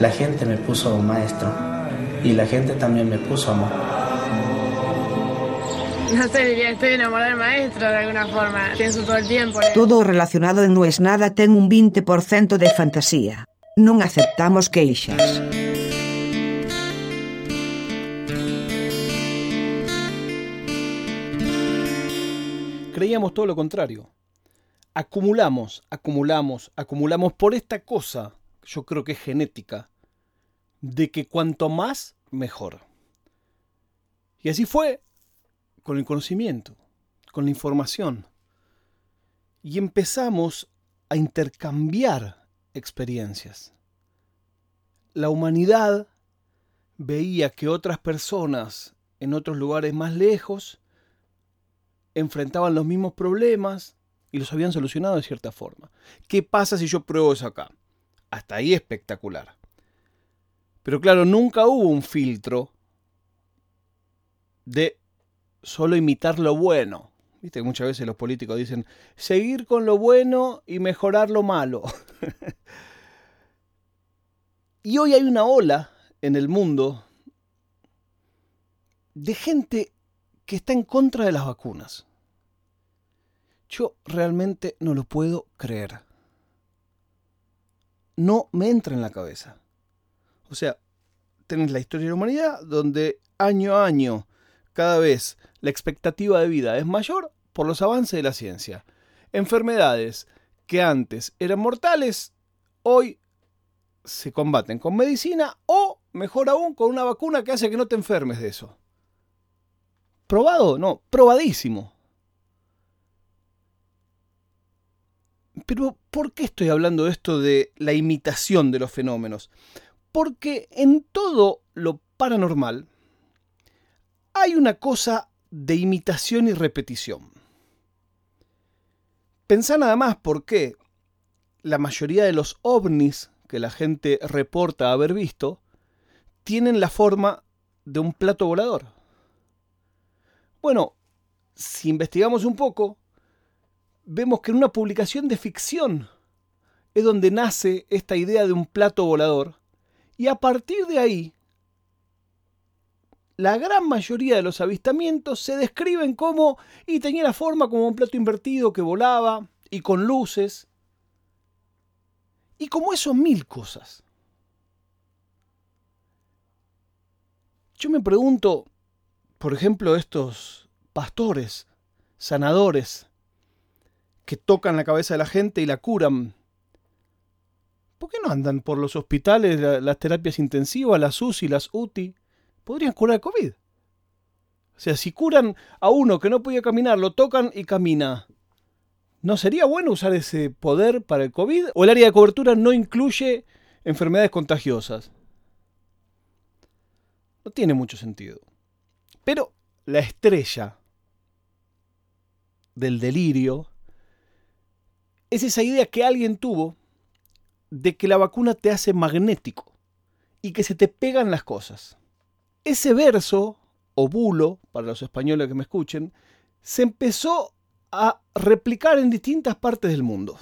la gente me puso maestro y la gente también me puso amor. No sé, estoy enamorada del maestro de alguna forma. Pienso todo el tiempo. Todo relacionado en No es nada ten un 20% de fantasía. Non aceptamos queixas. Creíamos todo lo contrario. Acumulamos, acumulamos, acumulamos por esta cosa, yo creo que es genética, de que cuanto más, mejor. Y así fue con el conocimiento, con la información. Y empezamos a intercambiar experiencias. La humanidad veía que otras personas en otros lugares más lejos enfrentaban los mismos problemas y los habían solucionado de cierta forma. ¿Qué pasa si yo pruebo eso acá? Hasta ahí espectacular. Pero claro, nunca hubo un filtro de solo imitar lo bueno. Viste que muchas veces los políticos dicen seguir con lo bueno y mejorar lo malo. y hoy hay una ola en el mundo de gente que está en contra de las vacunas. Yo realmente no lo puedo creer. No me entra en la cabeza. O sea, tenés la historia de la humanidad donde año a año, cada vez la expectativa de vida es mayor por los avances de la ciencia. Enfermedades que antes eran mortales, hoy se combaten con medicina o, mejor aún, con una vacuna que hace que no te enfermes de eso. ¿Probado? No, probadísimo. Pero ¿por qué estoy hablando de esto de la imitación de los fenómenos? Porque en todo lo paranormal hay una cosa de imitación y repetición. Pensá nada más por qué la mayoría de los ovnis que la gente reporta haber visto tienen la forma de un plato volador. Bueno, si investigamos un poco, vemos que en una publicación de ficción es donde nace esta idea de un plato volador, y a partir de ahí, la gran mayoría de los avistamientos se describen como, y tenía la forma como un plato invertido que volaba, y con luces, y como eso mil cosas. Yo me pregunto, por ejemplo, estos pastores, sanadores, que tocan la cabeza de la gente y la curan. ¿Por qué no andan por los hospitales, las terapias intensivas, las UCI, las UTI? Podrían curar COVID. O sea, si curan a uno que no podía caminar, lo tocan y camina. ¿No sería bueno usar ese poder para el COVID? ¿O el área de cobertura no incluye enfermedades contagiosas? No tiene mucho sentido. Pero la estrella del delirio es esa idea que alguien tuvo de que la vacuna te hace magnético y que se te pegan las cosas. Ese verso, o bulo, para los españoles que me escuchen, se empezó a replicar en distintas partes del mundo.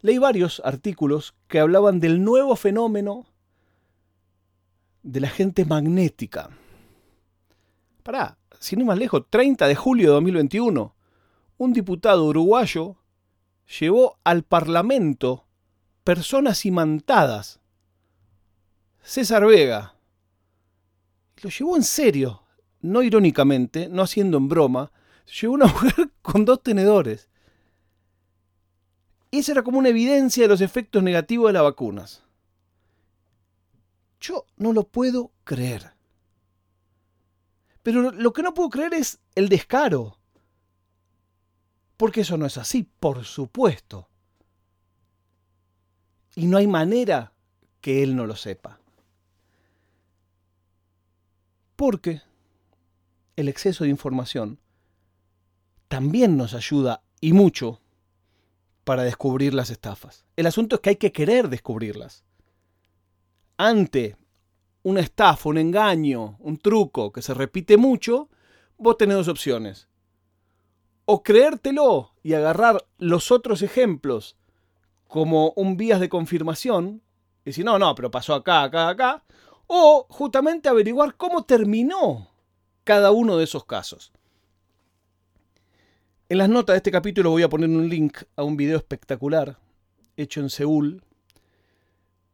Leí varios artículos que hablaban del nuevo fenómeno de la gente magnética. Pará, sin ir más lejos, 30 de julio de 2021, un diputado uruguayo llevó al Parlamento personas imantadas. César Vega. Lo llevó en serio, no irónicamente, no haciendo en broma. Llevó una mujer con dos tenedores. Y esa era como una evidencia de los efectos negativos de las vacunas. Yo no lo puedo creer. Pero lo que no puedo creer es el descaro. Porque eso no es así, por supuesto. Y no hay manera que él no lo sepa. Porque el exceso de información también nos ayuda y mucho para descubrir las estafas. El asunto es que hay que querer descubrirlas. Ante una estafa, un engaño, un truco que se repite mucho, vos tenés dos opciones o creértelo y agarrar los otros ejemplos como un vías de confirmación, Y decir, no, no, pero pasó acá, acá, acá. O justamente averiguar cómo terminó cada uno de esos casos. En las notas de este capítulo voy a poner un link a un video espectacular hecho en Seúl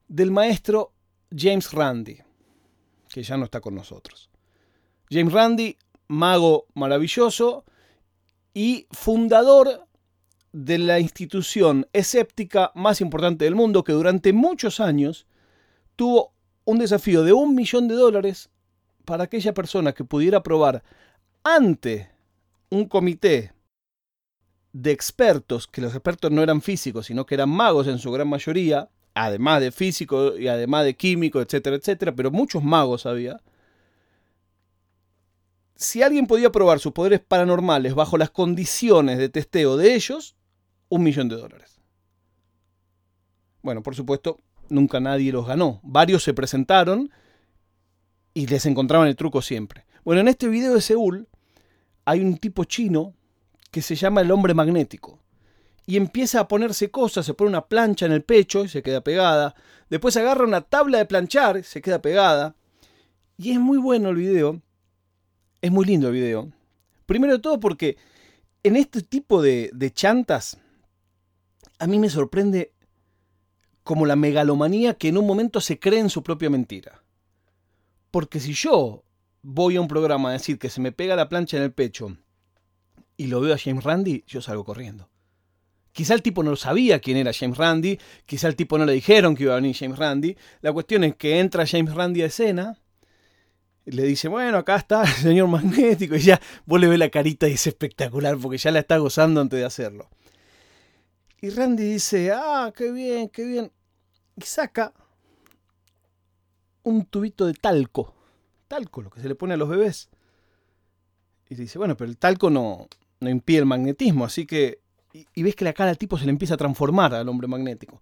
del maestro James Randi, que ya no está con nosotros. James Randi, mago maravilloso y fundador de la institución escéptica más importante del mundo que durante muchos años tuvo un desafío de un millón de dólares para aquella persona que pudiera probar ante un comité de expertos, que los expertos no eran físicos, sino que eran magos en su gran mayoría, además de físicos y además de químicos, etcétera, etcétera, pero muchos magos había. Si alguien podía probar sus poderes paranormales bajo las condiciones de testeo de ellos, un millón de dólares. Bueno, por supuesto, nunca nadie los ganó. Varios se presentaron y les encontraban el truco siempre. Bueno, en este video de Seúl hay un tipo chino que se llama el hombre magnético. Y empieza a ponerse cosas, se pone una plancha en el pecho y se queda pegada. Después agarra una tabla de planchar, se queda pegada. Y es muy bueno el video. Es muy lindo el video. Primero de todo porque en este tipo de, de chantas, a mí me sorprende como la megalomanía que en un momento se cree en su propia mentira. Porque si yo voy a un programa a decir que se me pega la plancha en el pecho y lo veo a James Randi, yo salgo corriendo. Quizá el tipo no sabía quién era James Randi, quizá el tipo no le dijeron que iba a venir James Randi. La cuestión es que entra James Randi a escena, le dice, bueno, acá está el señor magnético, y ya vos le ves la carita y es espectacular porque ya la está gozando antes de hacerlo. Y Randy dice, ah, qué bien, qué bien. Y saca un tubito de talco. Talco, lo que se le pone a los bebés. Y dice, bueno, pero el talco no, no impide el magnetismo, así que... Y, ves que la cara del tipo se le empieza a transformar al hombre magnético.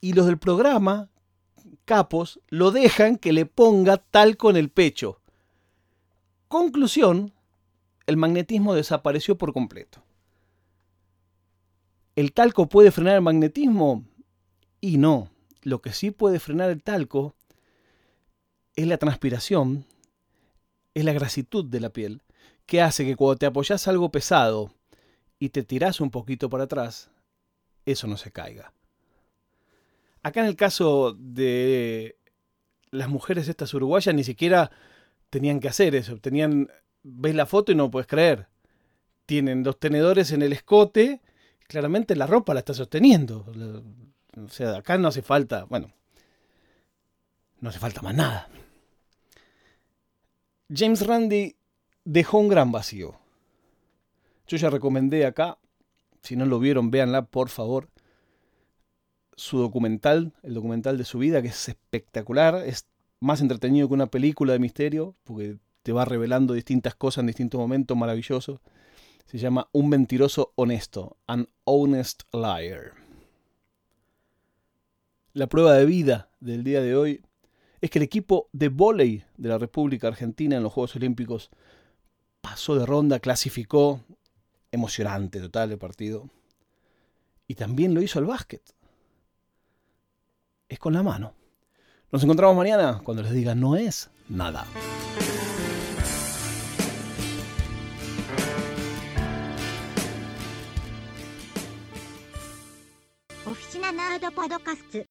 Y los del programa, capos, lo dejan que le ponga talco en el pecho. Conclusión, el magnetismo desapareció por completo. ¿El talco puede frenar el magnetismo? Y no. Lo que sí puede frenar el talco es la transpiración, es la grasitud de la piel, que hace que cuando te apoyas algo pesado y te tiras un poquito para atrás, eso no se caiga. Acá en el caso de las mujeres estas uruguayas ni siquiera tenían que hacer eso. Tenían, ves la foto y no puedes creer. Tienen dos tenedores en el escote, claramente la ropa la está sosteniendo. O sea, acá no hace falta, bueno, no hace falta más nada. James Randi dejó un gran vacío. Yo ya recomendé acá, si no lo vieron, véanla por favor, su documental, el documental de su vida, que es espectacular, es más entretenido que una película de misterio, porque te va revelando distintas cosas en distintos momentos maravillosos. Se llama Un mentiroso honesto, An Honest Liar. La prueba de vida del día de hoy es que el equipo de vóley de la República Argentina en los Juegos Olímpicos pasó de ronda, clasificó, emocionante total el partido. Y también lo hizo el básquet. Es con la mano. Nos encontramos mañana cuando les diga no es nada. Oficina Nerd Podcast